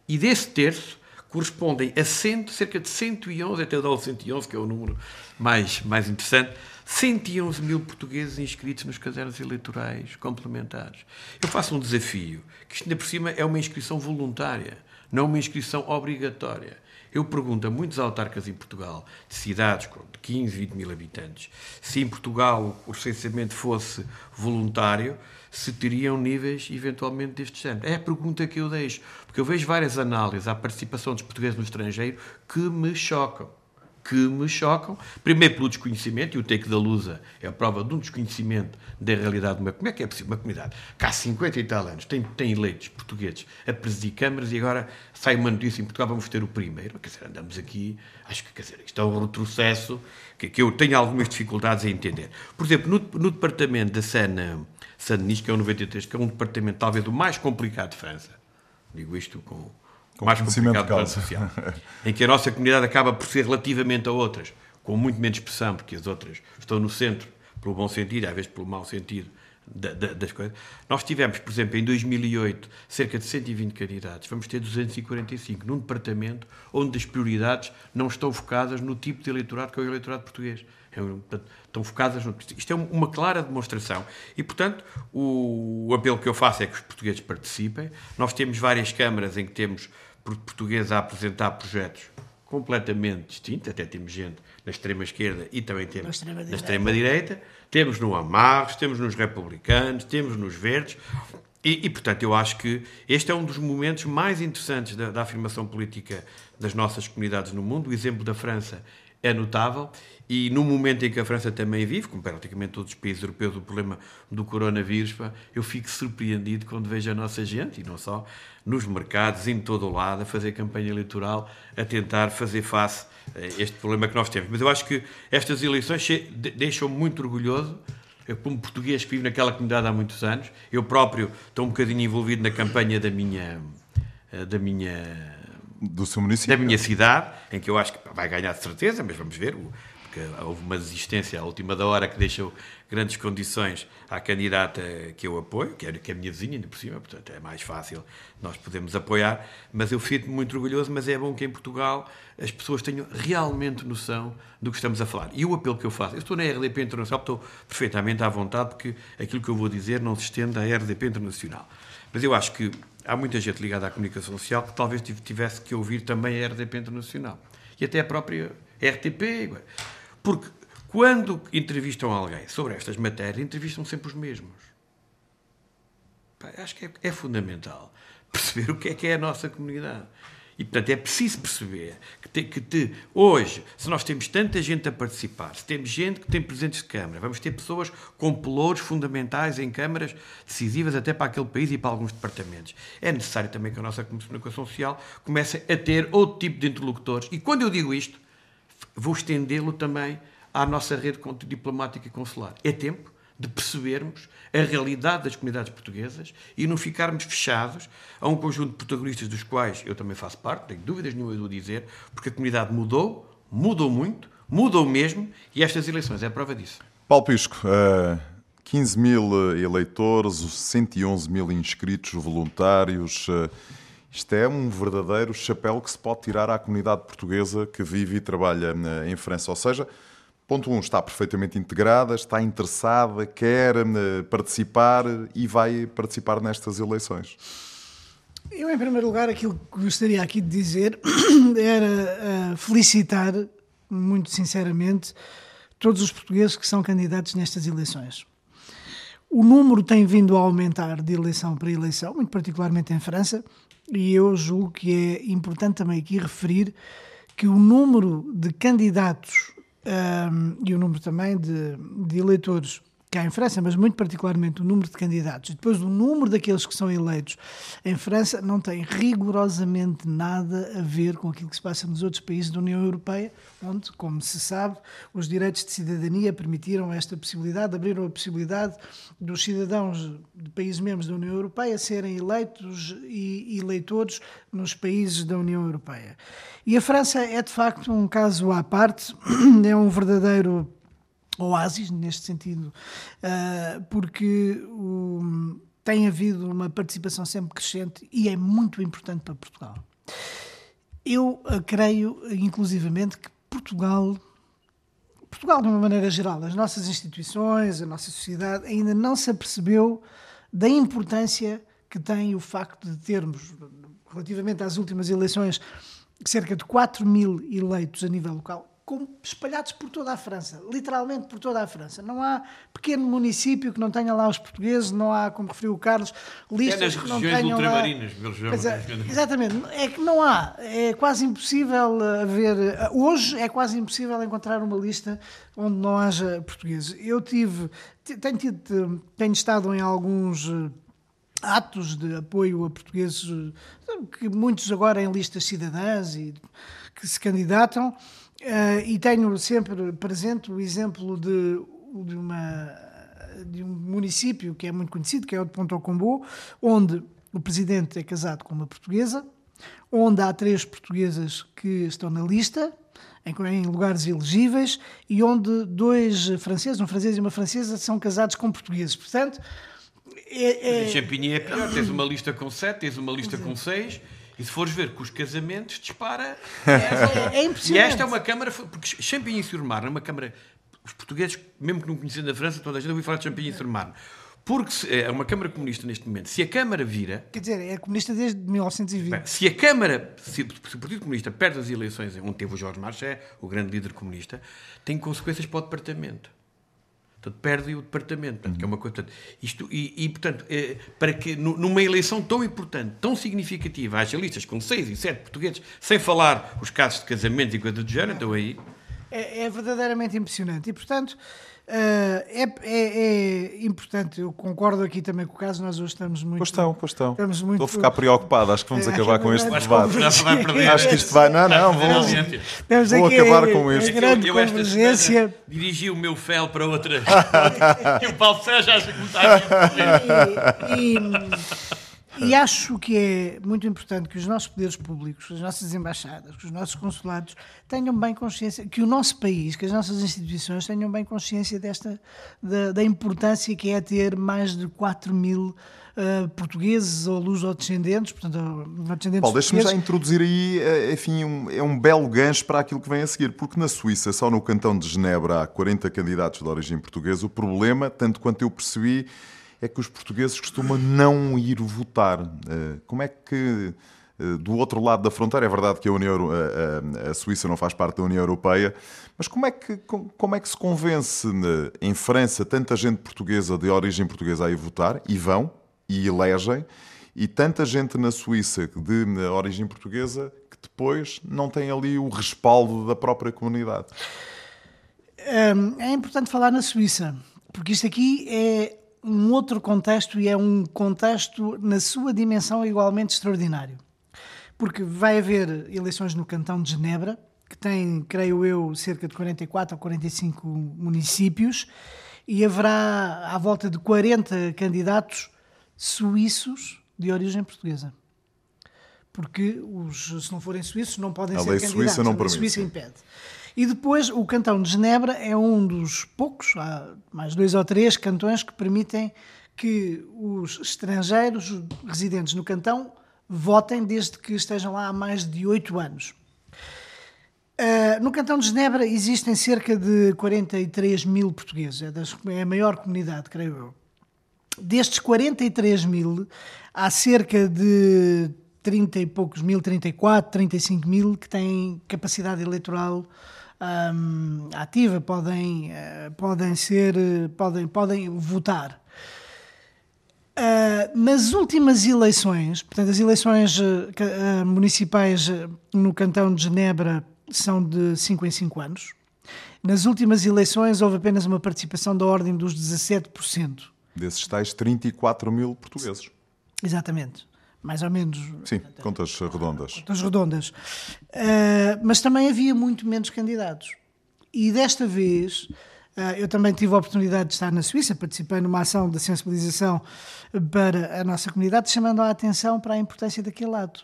E desse terço correspondem a cerca de 111, até o 111, que é o número mais, mais interessante, 111 mil portugueses inscritos nos cadernos eleitorais complementares. Eu faço um desafio, que isto ainda por cima é uma inscrição voluntária, não uma inscrição obrigatória. Eu pergunto a muitos autarcas em Portugal, de cidades com de 15, 20 mil habitantes, se em Portugal o recenseamento fosse voluntário, se teriam níveis eventualmente deste género. É a pergunta que eu deixo, porque eu vejo várias análises à participação dos portugueses no estrangeiro que me chocam. Que me chocam. Primeiro pelo desconhecimento, e o take da Lusa é a prova de um desconhecimento da realidade Como é que é possível? Uma comunidade que há 50 e tal anos tem, tem eleitos portugueses a presidir câmaras e agora sai uma notícia em Portugal, vamos ter o primeiro. Quer dizer, andamos aqui, acho que quer dizer, isto é um retrocesso que, que eu tenho algumas dificuldades a entender. Por exemplo, no, no departamento da Sana, Sandenis, que é o 93, que é um departamento talvez o mais complicado de França, digo isto com Com mais complicado causa. social, *laughs* em que a nossa comunidade acaba por ser relativamente a outras, com muito menos pressão, porque as outras estão no centro, pelo bom sentido, às vezes pelo mau sentido da- da- das coisas. Nós tivemos, por exemplo, em 2008, cerca de 120 candidatos, vamos ter 245, num departamento onde as prioridades não estão focadas no tipo de eleitorado que é o eleitorado português. É portanto, estão focadas no... Isto é um- uma clara demonstração. E, portanto, o, o apelo que eu faço é que os portugueses participem. Nós temos várias câmaras em que temos por- portugueses a apresentar projetos completamente distintos, até temos gente na extrema-esquerda e também temos Na extrema-direita. na extrema-direita, temos no Amarros, temos nos Republicanos, temos nos Verdes, e, e, portanto, eu acho que este é um dos momentos mais interessantes da, da afirmação política das nossas comunidades no mundo. O exemplo da França é notável e no momento em que a França também vive, como praticamente todos os países europeus, o problema do coronavírus, pá, eu fico surpreendido quando vejo a nossa gente, e não só, nos mercados, em todo o lado, a fazer campanha eleitoral, a tentar fazer face a este problema que nós temos. Mas eu acho que estas eleições deixam-me muito orgulhoso eu, como português que vivo naquela comunidade há muitos anos, eu próprio estou um bocadinho envolvido na campanha da minha, eh, da minha, Do seu município. da minha cidade, em que eu acho que vai ganhar de certeza, mas vamos ver, o- porque houve uma desistência à última da hora que deixou grandes condições à candidata que eu apoio, que é, é a minha vizinha, ainda por cima, portanto é mais fácil nós podemos apoiar, mas eu fico muito orgulhoso, mas é bom que em Portugal as pessoas tenham realmente noção do que estamos a falar. E o apelo que eu faço, eu estou na RDP Internacional, estou perfeitamente à vontade, porque aquilo que eu vou dizer não se estende à RDP Internacional. Mas eu acho que há muita gente ligada à comunicação social que talvez tiv- tivesse que ouvir também a RDP Internacional. E até a própria RTP. Porque quando entrevistam alguém sobre estas matérias, entrevistam sempre os mesmos. Acho que é, é fundamental perceber *laughs* o que é que é a nossa comunidade. E, portanto, é preciso perceber que, te- que te- hoje, se nós temos tanta gente a participar, se temos gente que tem presentes de Câmara, vamos ter pessoas com pelouros fundamentais em câmaras decisivas até para aquele país e para alguns departamentos. É necessário também que a nossa comunicação social comece a ter outro tipo de interlocutores. E quando eu digo isto, vou estendê-lo também à nossa rede diplomática e consular. É tempo de percebermos a realidade das comunidades portuguesas e não ficarmos fechados a um conjunto de protagonistas dos quais eu também faço parte, tenho dúvidas nenhuma de o dizer, porque a comunidade mudou, mudou muito, mudou mesmo, e estas eleições é a prova disso. Paulo Pisco, eh, 15 mil eleitores, os 111 mil inscritos voluntários. eh, Isto é um verdadeiro chapéu que se pode tirar à comunidade portuguesa que vive e trabalha eh, em França. Ou seja, ponto 1, um, está perfeitamente integrada, está interessada, quer eh, participar e vai participar nestas eleições. Eu, em primeiro lugar, aquilo que gostaria aqui de dizer *clears throat* era uh, felicitar, muito sinceramente, todos os portugueses que são candidatos nestas eleições. O número tem vindo a aumentar de eleição para eleição, muito particularmente em França, e eu julgo que é importante também aqui referir que o número de candidatos um, e o número também de, de eleitores cá em França, mas muito particularmente o número de candidatos e depois o número daqueles que são eleitos em França não tem rigorosamente nada a ver com aquilo que se passa nos outros países da União Europeia, onde, como se sabe, os direitos de cidadania permitiram esta possibilidade, abriram a possibilidade dos cidadãos de países membros da União Europeia serem eleitos e eleitores nos países da União Europeia. E a França é de facto um caso à parte, *coughs* é um verdadeiro oásis neste sentido, uh, porque tem havido uma participação sempre crescente e é muito importante para Portugal. Eu creio, inclusivamente, que Portugal, Portugal de uma maneira geral, as nossas instituições, a nossa sociedade, ainda não se apercebeu da importância que tem o facto de termos, relativamente às últimas eleições, cerca de 4 mil eleitos a nível local com, espalhados por toda a França, literalmente por toda a França. Não há pequeno município que não tenha lá os portugueses, não há, como referiu o Carlos, listas é que não tenham lá... pelos é, Exatamente, é que não há, é quase impossível haver, hoje é quase impossível encontrar uma lista onde não haja portugueses. Eu tive, tenho, tido, tenho estado em alguns eh, atos de apoio a portugueses, que muitos agora em listas cidadãs e que se candidatam, Uh, e tenho sempre presente o exemplo de, de, uma, de um município que é muito conhecido, que é o de Ponto Combo, onde o presidente é casado com uma portuguesa, onde há três portuguesas que estão na lista, em, em lugares elegíveis, e onde dois franceses, um francês e uma francesa, são casados com portugueses. Portanto, é, é... Champigny é pior, tens uma lista com sete, tens uma lista com seis e se fores ver que os casamentos dispara. É, é impressionante. E esta é uma Câmara. Porque Champigny-sur-Marne é uma Câmara. Os portugueses, mesmo que não conhecendo a França, toda a gente ouviu falar de Champigny-sur-Marne. Porque se, é uma Câmara comunista neste momento. Se a Câmara vira. Quer dizer, é comunista desde 1920. Bem, se a Câmara. Se, se, o Partido Comunista perde as eleições, onde teve o Jorge Marché, o grande líder comunista, tem consequências para o Departamento. Portanto, perde o departamento. Portanto, que é uma coisa, portanto, isto, e, e portanto, é, para que numa eleição tão importante, tão significativa, haja listas com seis e sete portugueses, sem falar os casos de casamento e coisa do género, então aí. É, é verdadeiramente impressionante. E, portanto, Uh, é, é, é, importante, eu concordo aqui também com o caso, nós hoje estamos muito. Pois estão, pois estão. Estamos muito, Estou a ficar preocupado, acho que vamos é, acabar com este debate. Acho que isto vai. Não, não, vou, vou acabar com este. Grande eu, eu convergência. dirigi o meu fel para outra. *laughs* e o Paulo Sérgio acha que me está a *laughs* e, e, e acho que é muito importante que os nossos poderes públicos, as nossas embaixadas, que os nossos consulados tenham bem consciência, que o nosso país, que as nossas instituições tenham bem consciência desta, da, da importância que é ter mais de 4 mil uh, portugueses ou luso-descendentes, portanto, descendentes Paulo, deixa-me já introduzir aí, eh, enfim, um, é um belo gancho para aquilo que vem a seguir, porque na Suíça, só no cantão de Genebra, há 40 candidatos de origem portuguesa. O problema, tanto quanto eu percebi, é que os portugueses costumam não ir votar. Eh, como é que eh, do outro lado da fronteira, é verdade que a, União, a, a, Suíça não faz parte da União Europeia, mas como é que, como é que se convence em França tanta gente portuguesa de origem portuguesa a ir votar, e vão, e elegem, e tanta gente na Suíça de origem portuguesa que depois não tem ali o respaldo da própria comunidade? É importante falar na Suíça, porque isto aqui é um outro contexto e é um contexto na sua dimensão igualmente extraordinário. Porque vai haver eleições no cantão de Genebra, que tem, creio eu, cerca de 44 ou 45 municípios, e haverá à volta de 40 candidatos suíços de origem portuguesa. Porque os, se não forem suíços não podem a ser lei candidatos. Suíça não a lei Suíça impede. E depois o cantão de Genebra é um dos poucos, há mais dois ou três cantões que permitem que os estrangeiros residentes no cantão votem desde que estejam lá há mais de oito anos. Uh, no cantão de Genebra existem cerca de 43 mil portugueses, é, das, é a maior comunidade, creio eu. Destes 43 mil, há cerca de 30 e poucos mil, 34, 35 mil, que têm capacidade eleitoral um, ativa, podem, uh, podem ser, podem, podem votar. Uh, nas últimas eleições, portanto, as eleições uh, municipais no cantão de Genebra são de 5 em 5 anos. Nas últimas eleições houve apenas uma participação da ordem dos 17%. Desses tais 34 mil portugueses. Exatamente mais ou menos. Sim, contas redondas. Contas redondas. Uh, mas também havia muito menos candidatos. E desta vez, uh, eu também tive a oportunidade de estar na Suíça, participei numa ação de sensibilização para a nossa comunidade, chamando a atenção para a importância daquele lado.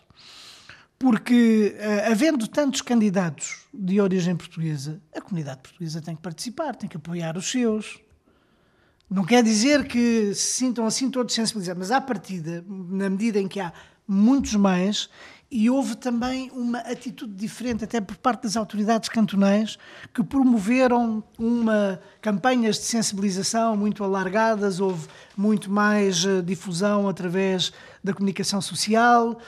Porque, uh, havendo tantos candidatos de origem portuguesa, a comunidade portuguesa tem que participar, tem que apoiar os seus. Não quer dizer que se sintam assim todos sensibilizados, mas à partida, na medida em que há muitos mais, e houve também uma atitude diferente, até por parte das autoridades cantonais, que promoveram uma campanhas de sensibilização muito alargadas, houve muito mais uh, difusão através da comunicação social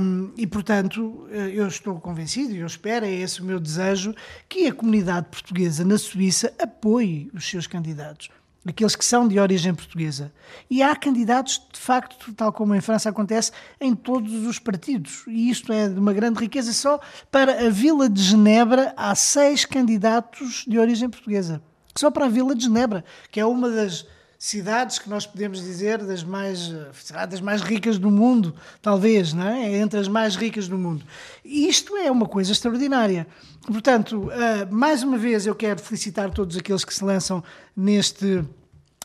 um, e, portanto, eh, eu estou convencido e eu espero, é esse o meu desejo, que a comunidade portuguesa na Suíça apoie os seus candidatos aqueles que são de origem portuguesa. E há candidatos, de facto, tal como em França acontece, em todos os partidos. E isto é de uma grande riqueza. Só para a Vila de Genebra há seis candidatos de origem portuguesa. Só para a Vila de Genebra, que é uma das cidades que nós podemos dizer das mais, das mais ricas do mundo, talvez, não é? Entre as mais ricas do mundo. E isto é uma coisa extraordinária. Portanto, uh, mais uma vez eu quero felicitar todos aqueles que se lançam neste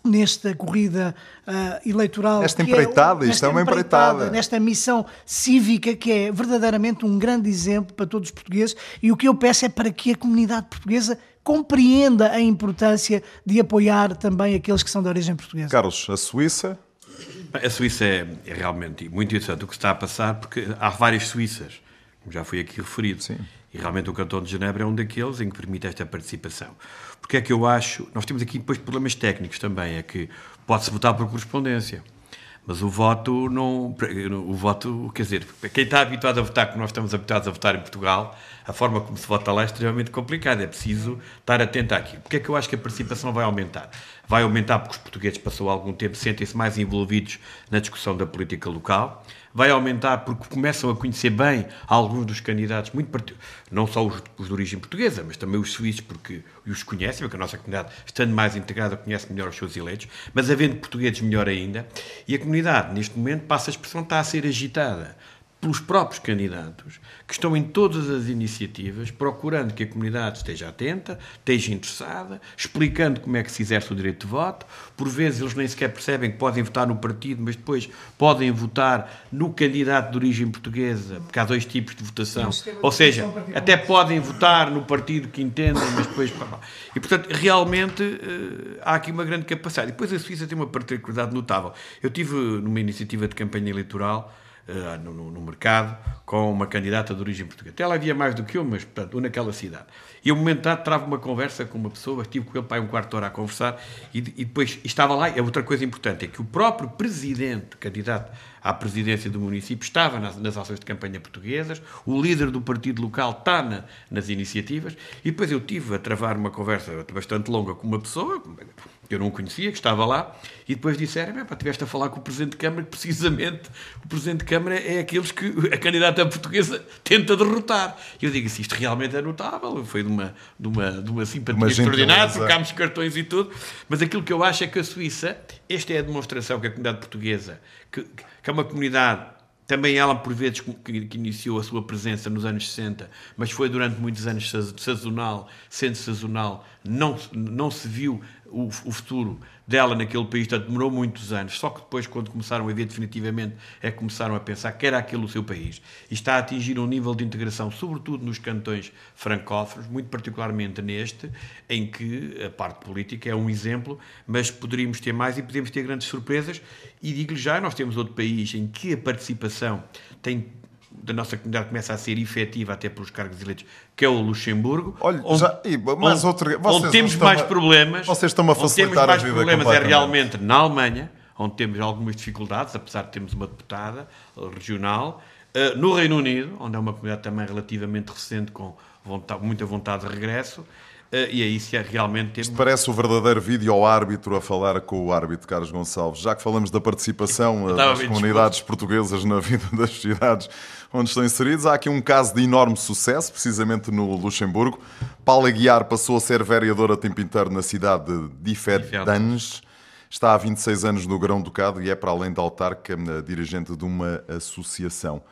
nesta corrida uh, eleitoral. Esta empreitada, é, isto é uma empreitada, empreitada. Nesta missão cívica que é verdadeiramente um grande exemplo para todos os portugueses e o que eu peço é para que a comunidade portuguesa compreenda a importância de apoiar também aqueles que são de origem portuguesa. Carlos, a Suíça? A Suíça é, é realmente muito interessante o que está a passar, porque há várias Suíças, como já foi aqui referido. Sim. E realmente o Cantão de Genebra é um daqueles em que permite esta participação. Porque é que eu acho. Nós temos aqui depois problemas técnicos também, é que pode-se votar por correspondência. Mas o voto não. O voto, quer dizer, quem está habituado a votar, como nós estamos habituados a votar em Portugal, a forma como se vota lá é extremamente complicada. É preciso estar atento àquilo. Porque é que eu acho que a participação vai aumentar? Vai aumentar porque os portugueses passou algum tempo, sentem-se mais envolvidos na discussão da política local vai aumentar porque começam a conhecer bem alguns dos candidatos, muito não só os, os, de origem portuguesa, mas também os suíços, porque os conhecem, porque a nossa comunidade, estando mais integrada, conhece melhor os seus eleitos, mas havendo portugueses, melhor ainda. E a comunidade, neste momento, passa a expressão, está a ser agitada pelos próprios candidatos, que estão em todas as iniciativas, procurando que a comunidade esteja atenta, esteja interessada, explicando como é que se exerce o direito de voto. Por vezes eles nem sequer percebem que podem votar no partido, mas depois podem votar no candidato de origem portuguesa, porque há dois tipos de votação. Ou seja, até podem votar no partido que entendem, mas depois. E portanto, realmente eh, há aqui uma grande capacidade. E depois a Suíça tem uma particularidade notável. Eu tive numa iniciativa de campanha eleitoral uh, no, no, mercado com uma candidata de origem portuguesa. Ela havia mais do que eu, mas portanto, naquela cidade. E um momento dado travo uma conversa com uma pessoa, estive com ele para um quarto de hora a conversar e, e depois estava lá. E outra coisa importante é que o próprio presidente, candidato à presidência do município, estava nas, nas ações de campanha portuguesas, o líder do partido local está na, nas iniciativas, e depois eu tive a travar uma conversa bastante longa com uma pessoa, que eu não conhecia, que estava lá, e depois disseram, pá, estiveste a falar com o Presidente de Câmara, que precisamente o Presidente de Câmara é aqueles que *laughs* a candidata portuguesa tenta derrotar. E eu digo assim, isto realmente é notável, foi de uma, de uma, de uma simpatia uma extraordinária, trocámos cartões e tudo, mas aquilo que eu acho é que a Suíça, esta é a demonstração que a comunidade portuguesa, que, que é uma comunidade também ela, por vezes, que, que, iniciou a sua presença nos anos 60, mas foi durante muitos anos sazonal, sendo sazonal, não, não se viu o, o, futuro dela naquele país, portanto, demorou muitos anos. Só que depois, quando começaram a ver definitivamente, é que começaram a pensar que era aquele o seu país. E está a atingir um nível de integração, sobretudo nos cantões francófonos, muito particularmente neste, em que a parte política é um exemplo, mas poderíamos ter mais e podemos ter grandes surpresas. E digo-lhe já, nós temos outro país em que a participação tem da nossa comunidade começa a ser efetiva até pelos cargos eleitos, que é o Luxemburgo. Olha, onde, já, mas onde, outra, onde temos mais a, problemas. Vocês estão a facilitar onde temos mais problemas é realmente na Alemanha, onde temos algumas dificuldades, apesar de termos uma deputada regional. Uh, no Reino Unido, onde é uma comunidade também relativamente recente, com vontade, muita vontade de regresso. Uh, e aí se é realmente temos... Isto parece o verdadeiro vídeo ao árbitro a falar com o árbitro Carlos Gonçalves. Já que falamos da participação eh, das comunidades portuguesas na vida das cidades onde estão inseridos, há aqui um caso de enorme sucesso, precisamente no Luxemburgo. Paula Guiar passou a ser vereadora a tempo inteiro na cidade de Differdange. Está há 26 anos no Grão-Ducado e é, para além da autarca, eh, dirigente de uma associação.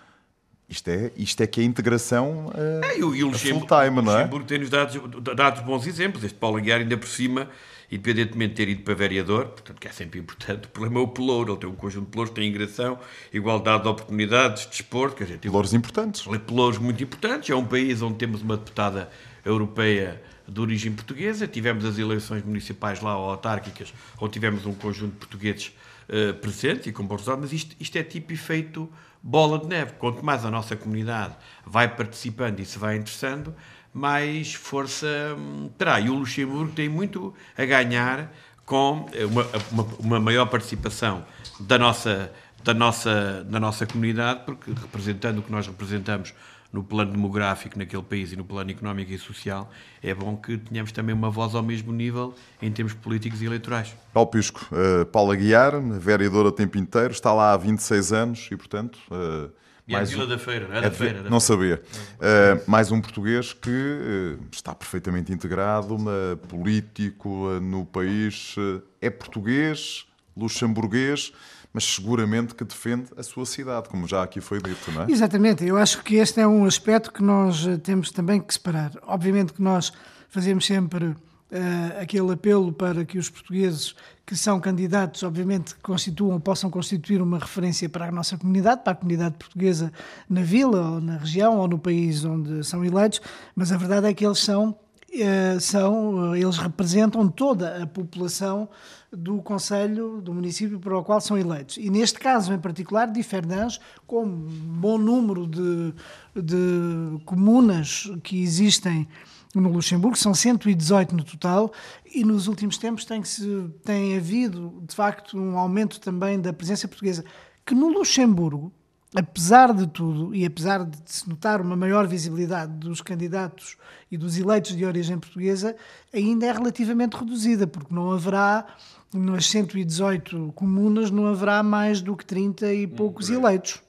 Isto é, isto é que é a integração uh, é, e o, e o full-time, não é? O Luxemburgo tem-nos dado, dado bons exemplos. Este Paulo Aguiar, ainda por cima, independentemente de ter ido para vereador, portanto, que é sempre importante. *laughs* O problema é o pelouro, ele tem um conjunto de pelouros, tem imigração, igualdade de oportunidades, desporto, quer dizer, Pelouros importantes. pelouros muito importantes. É um país onde temos uma deputada europeia de origem portuguesa. Tivemos as eleições municipais lá, ou autárquicas, onde tivemos um conjunto de portugueses uh, presentes e com bons resultados, mas isto, isto é tipo efeito bola de neve. Quanto mais a nossa comunidade vai participando e se vai interessando, mais força hum, terá. E o Luxemburgo tem muito a ganhar com uma, uma, uma maior participação da nossa, da, nossa, da nossa comunidade, porque representando o que nós representamos no plano demográfico naquele país e no plano económico e social, é bom que tenhamos também uma voz ao mesmo nível em termos políticos e eleitorais. Paulo Pisco, uh, Paula Guiar, vereadora o tempo inteiro, está lá há 26 anos e, portanto... Uh, e mais é Vila um... da Feira, não é, é da Feira. Da não feira. sabia. Uh, mais um português que uh, está perfeitamente integrado, uma, político no país, é português, luxemburguês, mas seguramente que defende a sua cidade, como já aqui foi dito, não é? Exatamente. Eu acho que este é um aspecto que nós temos também que separar. Obviamente que nós fazemos sempre uh, aquele apelo para que os portugueses que são candidatos, obviamente, constituam, possam constituir uma referência para a nossa comunidade, para a comunidade portuguesa na vila, ou na região, ou no país onde são eleitos, mas a verdade é que eles são, uh, são eles representam toda a população do Conselho, do município para o qual são eleitos. E neste caso em particular, de Fernandes, com um bom número de, de comunas que existem no Luxemburgo, são 118 no total, e nos últimos tempos tem, -se, tem havido, de facto, um aumento também da presença portuguesa, que no Luxemburgo, apesar de tudo, e apesar de se notar uma maior visibilidade dos candidatos e dos eleitos de origem portuguesa, ainda é relativamente reduzida, porque não haverá, nas 118 comunas, não haverá mais do que 30 e poucos eleitos.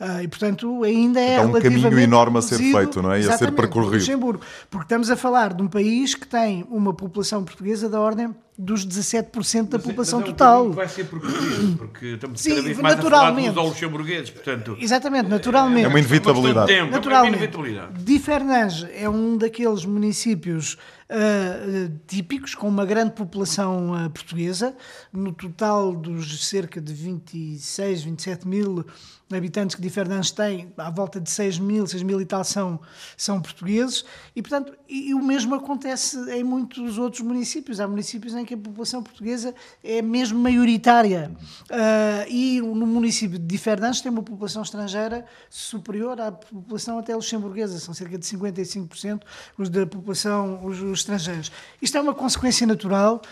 Uh, e, portanto, ainda é então, um caminho enorme a ser feito, não é? E a ser percorrido. Luxemburgo, porque estamos a falar de um país que tem uma população portuguesa da ordem dos 17% da mas, população mas é um total. vai ser percorrido, porque estamos Sim, cada vez mais naturalmente. a falar dos luxemburgueses, portanto... Exatamente, naturalmente. É uma inevitabilidade. Tempo, naturalmente. É uma inevitabilidade. Di Fernandes é um daqueles municípios uh, típicos, com uma grande população uh, portuguesa, no total dos cerca de 26, 27 mil habitantes que Di Fernandes tem, à volta de 6 mil, 6 mil e tal são, são portugueses, e portanto, e, e, o mesmo acontece em muitos outros municípios. Há municípios em que a população portuguesa é mesmo maioritária, uh, e no município de Fernandes tem uma população estrangeira superior à população até luxemburguesa, são cerca de 55% os da população, os, os estrangeiros. Isto é uma consequência natural,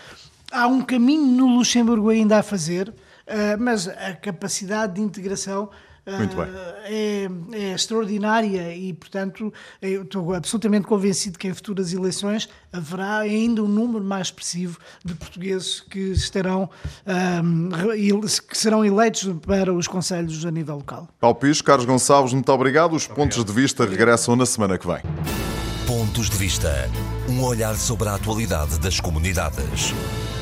há um caminho no Luxemburgo ainda a fazer, uh, mas a capacidade de integração muito bem. É, é, extraordinária e, portanto, eu estou absolutamente convencido que em futuras eleições haverá ainda um número mais expressivo de portugueses que estarão um, que serão eleitos para os conselhos a nível local. Paulo Pires, Carlos Gonçalves, muito obrigado. Os obrigado. pontos de vista regressam na semana que vem. Pontos de Vista. Um olhar sobre a atualidade das comunidades.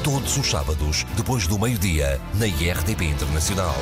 Todos os sábados, depois do meio-dia, na IRTP Internacional.